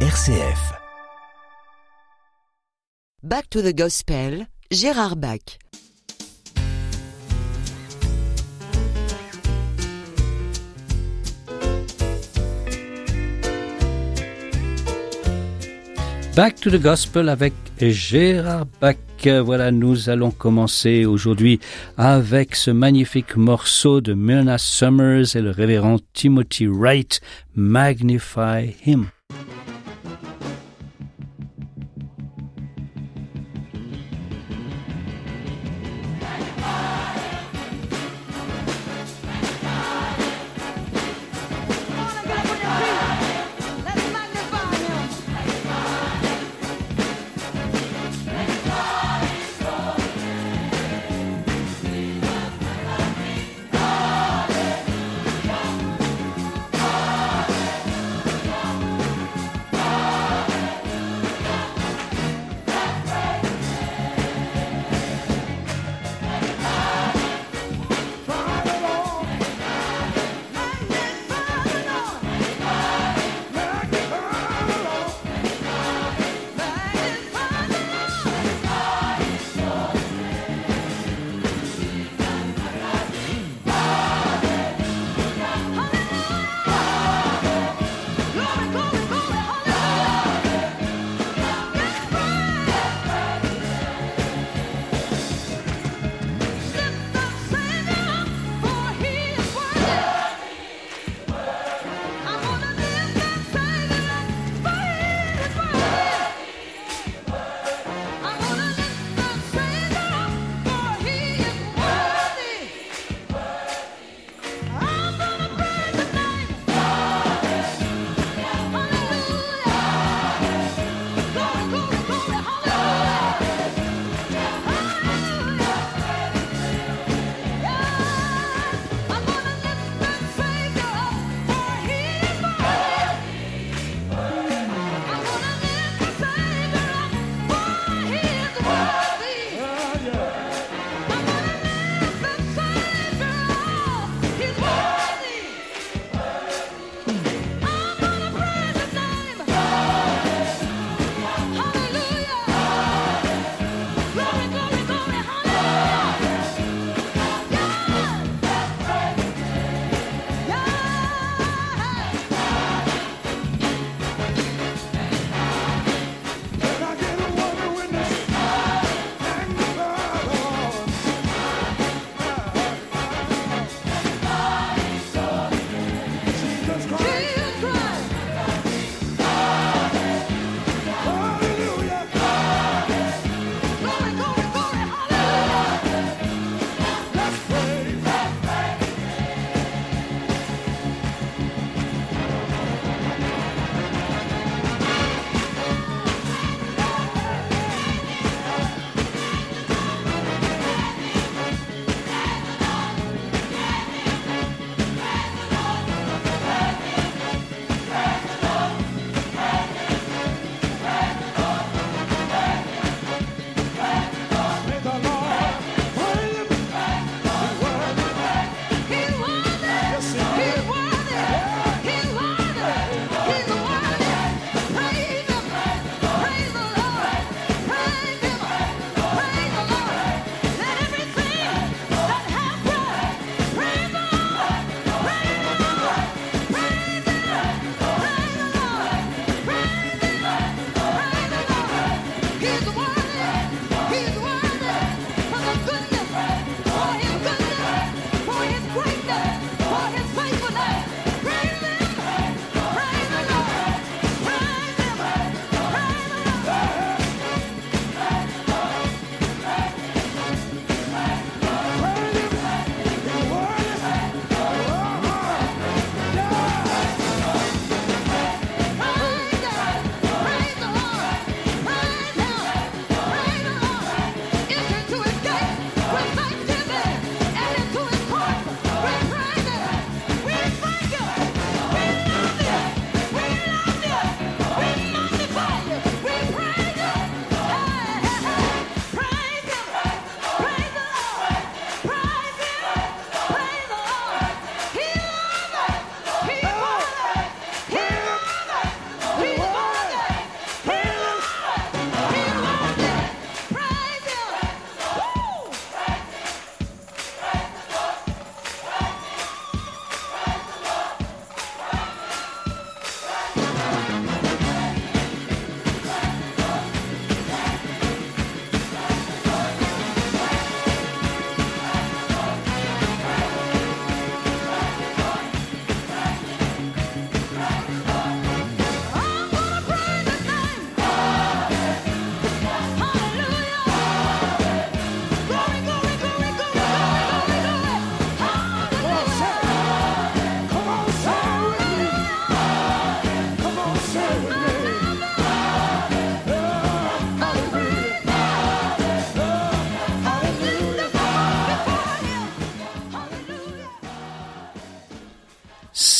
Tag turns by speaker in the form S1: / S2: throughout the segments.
S1: RCF.
S2: Back to the Gospel, Gérard Bach.
S3: Back to the Gospel avec Gérard Bach. Voilà, nous allons commencer aujourd'hui avec ce magnifique morceau de Myrna Summers et le révérend Timothy Wright, Magnify Him.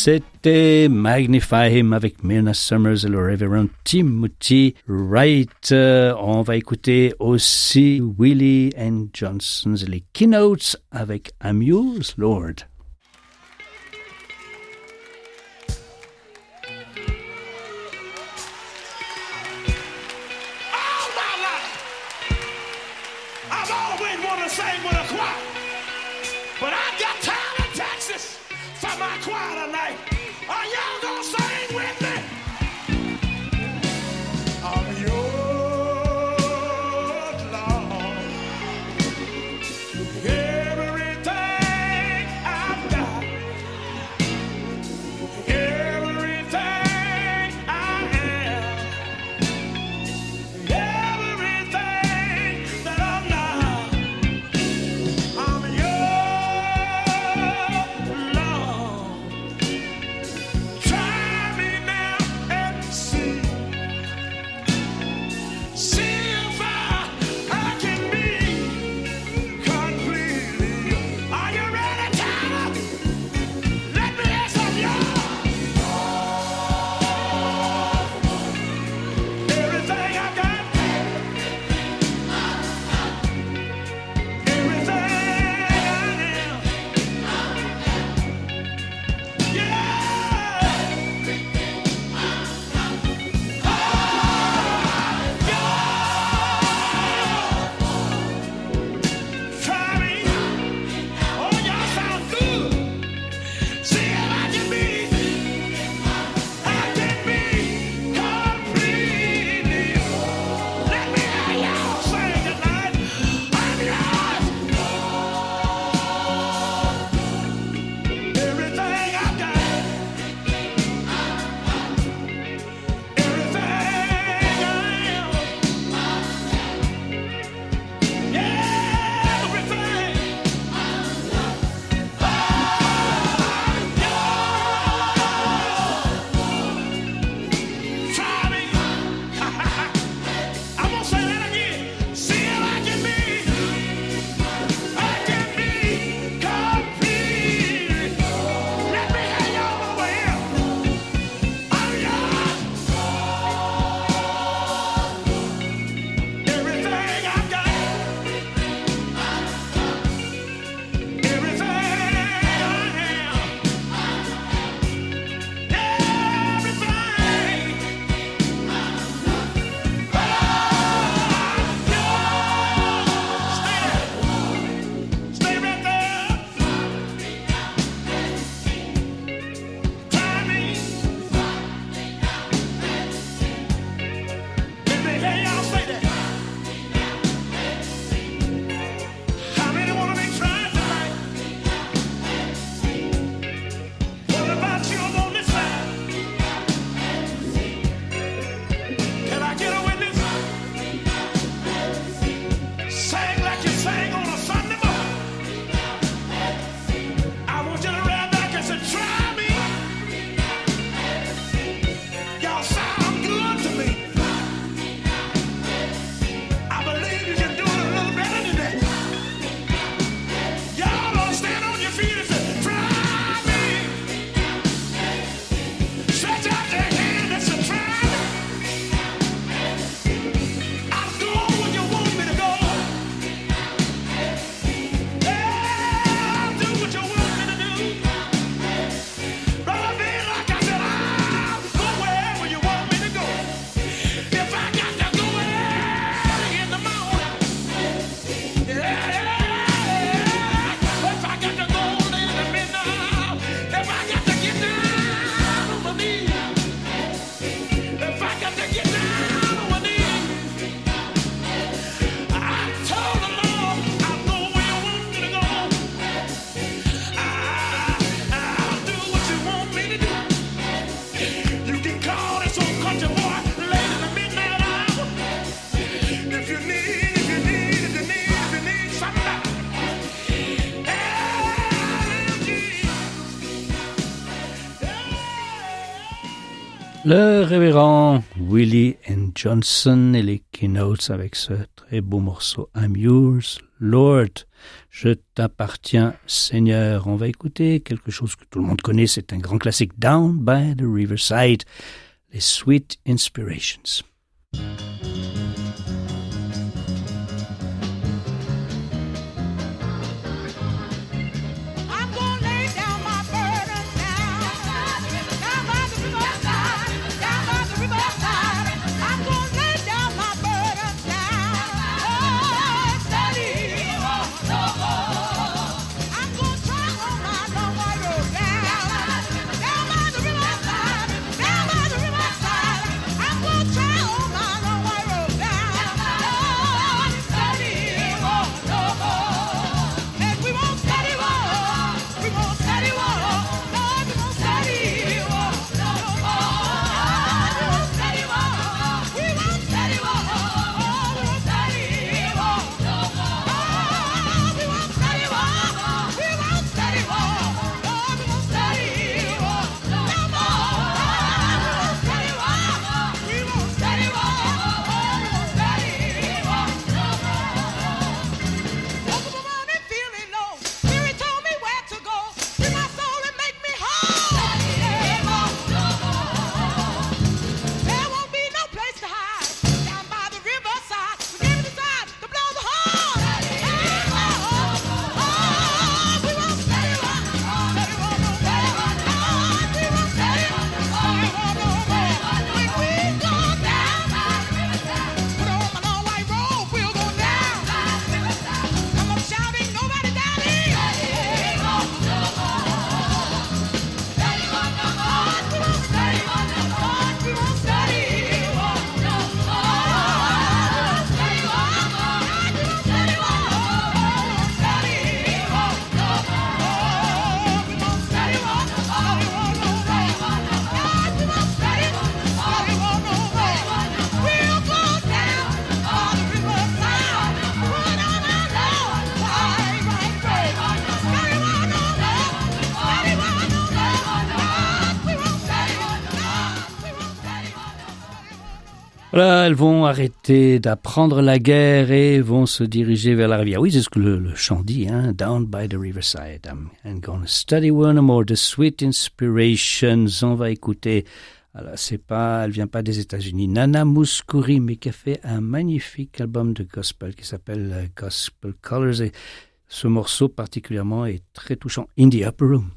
S3: C'était Magnify Him avec Myrna Summers et le révérend Timothy Wright. Euh, on va écouter aussi Willie and Johnson's les keynotes avec Amuse Lord.
S4: Le révérend Willie N. Johnson et les keynotes avec ce très beau morceau I'm yours, Lord. Je t'appartiens, Seigneur. On va écouter quelque chose que tout le monde connaît. C'est un grand classique Down by the Riverside. Les Sweet Inspirations. Elles vont arrêter d'apprendre la guerre et vont se diriger vers la rivière. Oui, c'est ce que le, le chant dit, hein. Down by the riverside. I'm, I'm gonna study one more, the sweet inspirations. On va écouter. Alors, c'est pas, elle vient pas des États-Unis. Nana Mouskouri, mais qui a fait un magnifique album de gospel qui s'appelle euh, Gospel Colors. Et ce morceau particulièrement est très touchant. In the Upper Room.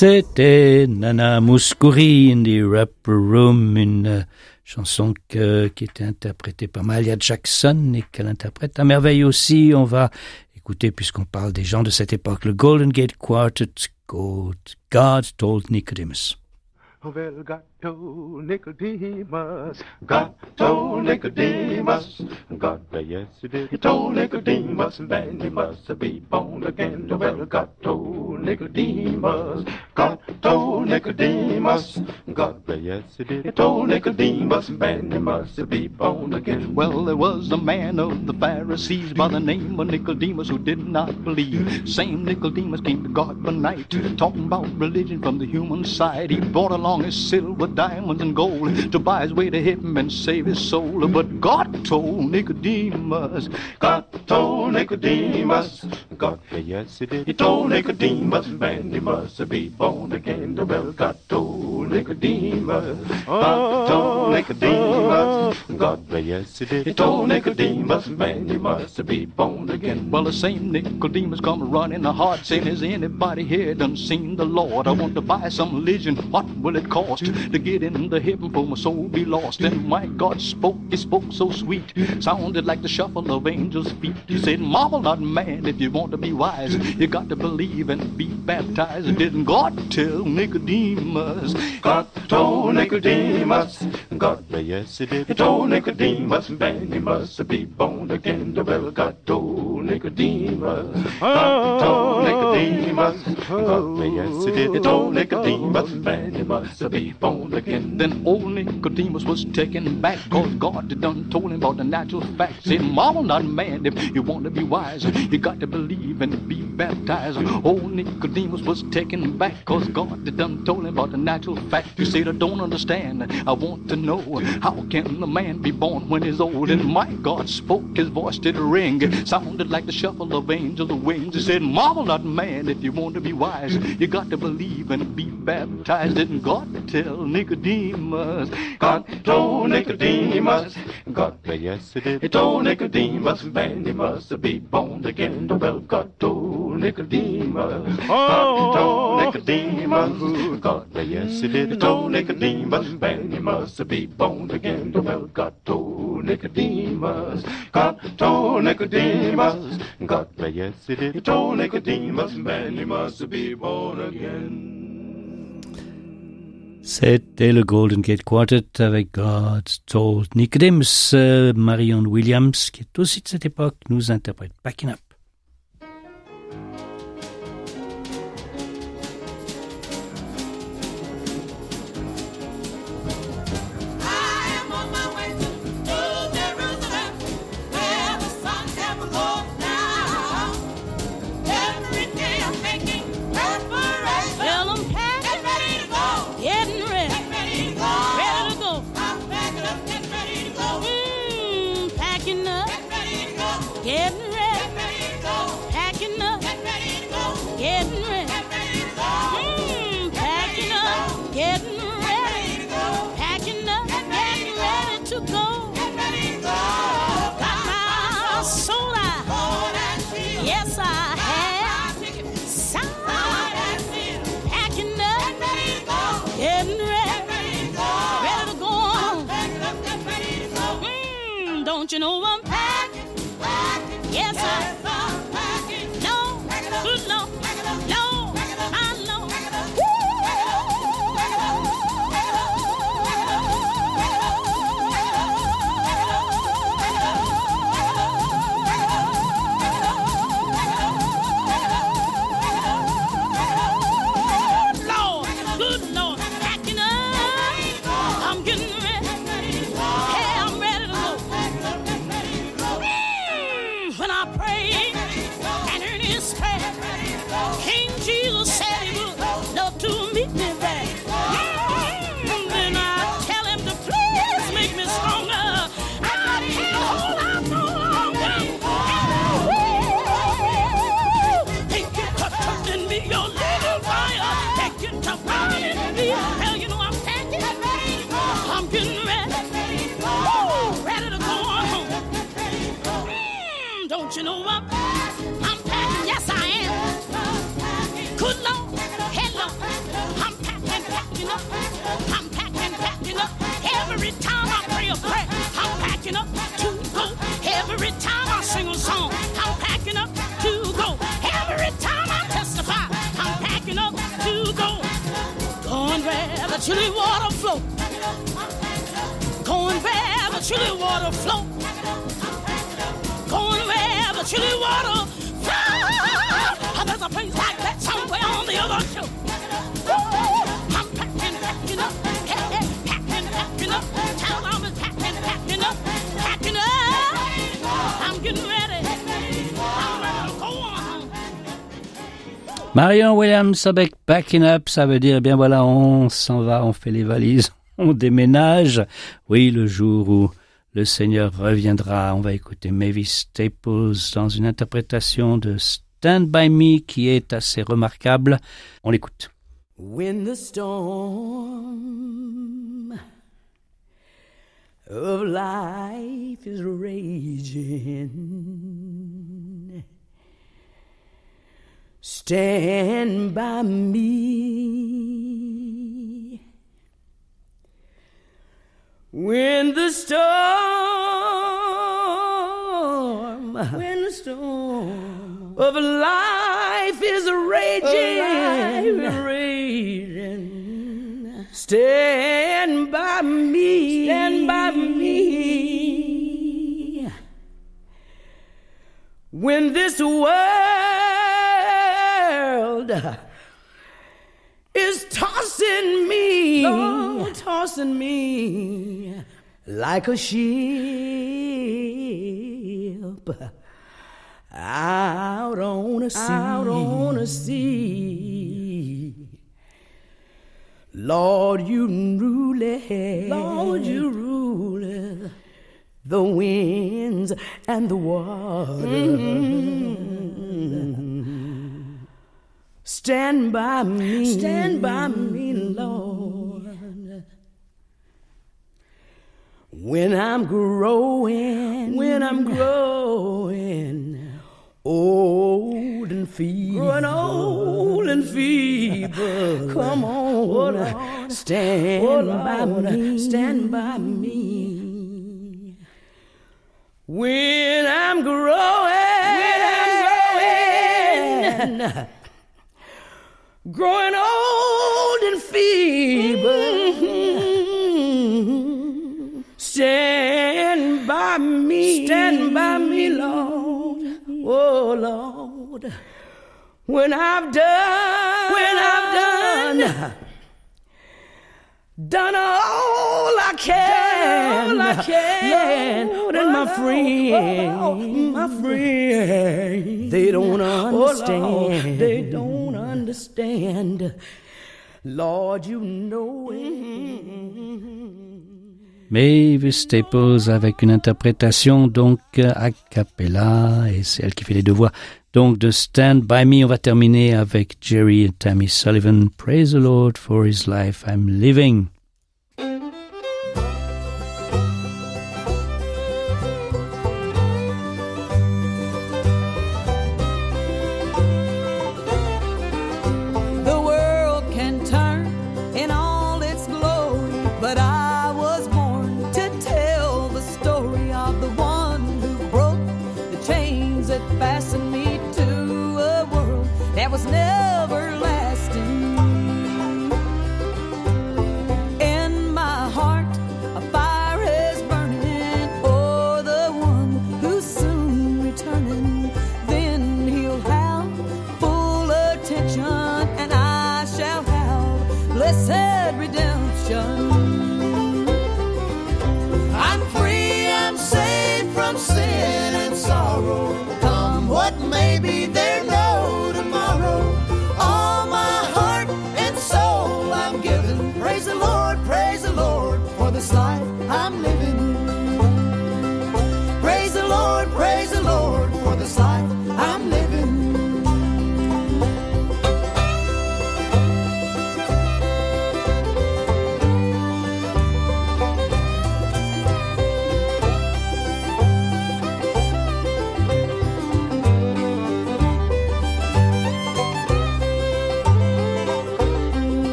S3: C'était Nana Mouskouri in the Rapper Room, une euh, chanson qui était interprétée par Mahalia Jackson et qu'elle interprète à merveille aussi. On va écouter, puisqu'on parle des gens de cette époque, le Golden Gate Quartet, God, God Told Nicodemus.
S5: Told Nicodemus, God told Nicodemus, God, yes, he did. He told Nicodemus, then he must be born again. Well, God told Nicodemus, God told Nicodemus, God, yes, he did. He told Nicodemus, then he must be born again.
S6: Well, there was a man of the Pharisees by the name of Nicodemus who did not believe. Same Nicodemus came to God by night, talking about religion from the human side. He brought along his silver, diamonds, and gold to buy his way to heaven and save his soul. But God told Nicodemus,
S5: God told Nicodemus, God, yes, he did. He told Nicodemus, man, he must be born again. Well, God told Nicodemus, God told Nicodemus, God, yes, he did. He told Nicodemus, man, he must be born again.
S6: Well, the same Nicodemus come running the heart, saying, Has anybody here done seen the Lord? I want to buy some religion. What will it cost to get into heaven for my soul be lost? And my God spoke, he spoke so sweet, sounded like the shuffle of angels' feet. He said, Marvel not, man, if you want to be wise, you got to believe and be baptized. Didn't God tell Nicodemus?
S5: God told Nicodemus, God, yes, he did. He told Nicodemus, man, he must be born again. The well, God told Nicodemus, told Nicodemus, God, yes, he did. He told Nicodemus, man, he must be born again.
S6: Then old Nicodemus was taken back. Cause God had done told him about the natural facts. Said, marvel not man. If you want to be wise You got to believe and be baptized. Old Nicodemus was taken back. Cause God had done told him about the natural fact. You said I don't understand. I want to know How can a man be born when he's old? And my God spoke his voice did ring. Sounded like the shuffle of angels' wings. He said marvel not man if you want to be wise. You got to believe and be baptized Didn't God tell Nicodemus.
S5: God told Nicodemus, God, yes. He told Nicodemus, man, he must be born again. Well, God told Nicodemus, God told Nicodemus, God, yes, he did. Told Nicodemus, man, he must be born again. Well, God told Nicodemus, God told Nicodemus, God, yes, he did. Told Nicodemus, man, he must be born again.
S3: C'était le Golden Gate Quartet avec God Told Nicodemus. Euh, Marion Williams, qui est aussi de cette époque, nous interprète Backing Up.
S4: Don't you know I'm You
S7: know I'm,
S4: I'm packing,
S7: yes, I
S4: am.
S7: Good
S4: Lord, hello, I'm
S7: packing,
S4: packing up.
S7: I'm
S4: packing, packing up. Every time
S7: I
S4: pray
S7: a prayer, I'm packing up to go. Every time I sing a song, I'm packing up to go. Every time I testify, I'm packing
S4: up to go. Going where the chilly water flow. Going where the chilly water flow. Packing, packing packing, packing packing, packing packing.
S8: Marion Williams avec Backing Up, ça veut dire, eh bien voilà, on s'en va, on fait les valises, on déménage. Oui, le jour où le Seigneur reviendra, on va écouter Mavis Staples dans une interprétation de Stand By Me qui est assez remarquable. On l'écoute.
S9: When the storm of life is raging, stand by me. When the storm, when the storm of life is raging, raging, stand by me, stand by me. When this world is tossing me, tossing me like a ship out on a sea, out on a sea. Lord, you rule, Lord, you rule the winds and the water. Mm-hmm. Stand by me, stand by me, Lord. When I'm growing, when I'm growing. Old and feeble, growing old and feeble. Come on, stand by me, stand by me. When I'm growing, when I'm growing, growing old and feeble. Mm-hmm. Stand by me, stand by me, Lord. Oh Lord, when I've done, when I've done. Done all I can, all I can, Lord, and my friend, my friend, they don't oh, understand. they don't understand. Lord, you know it. Mm-hmm.
S8: Mavis Staples avec une interprétation donc a cappella et c'est elle qui fait les deux voix. Donc de Stand By Me, on va terminer avec Jerry et Tammy Sullivan. Praise the Lord for His life I'm living.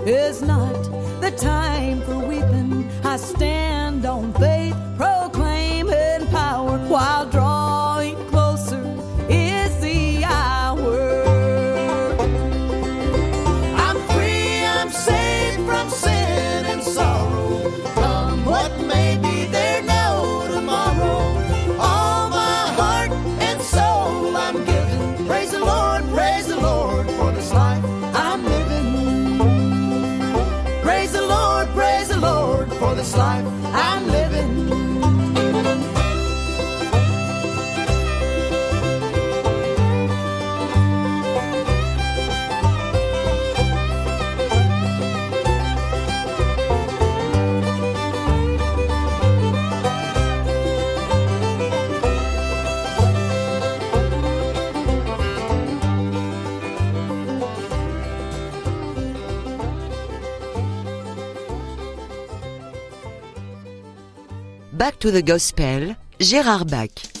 S9: Is
S10: not
S2: to the Gospel, Gérard Bach.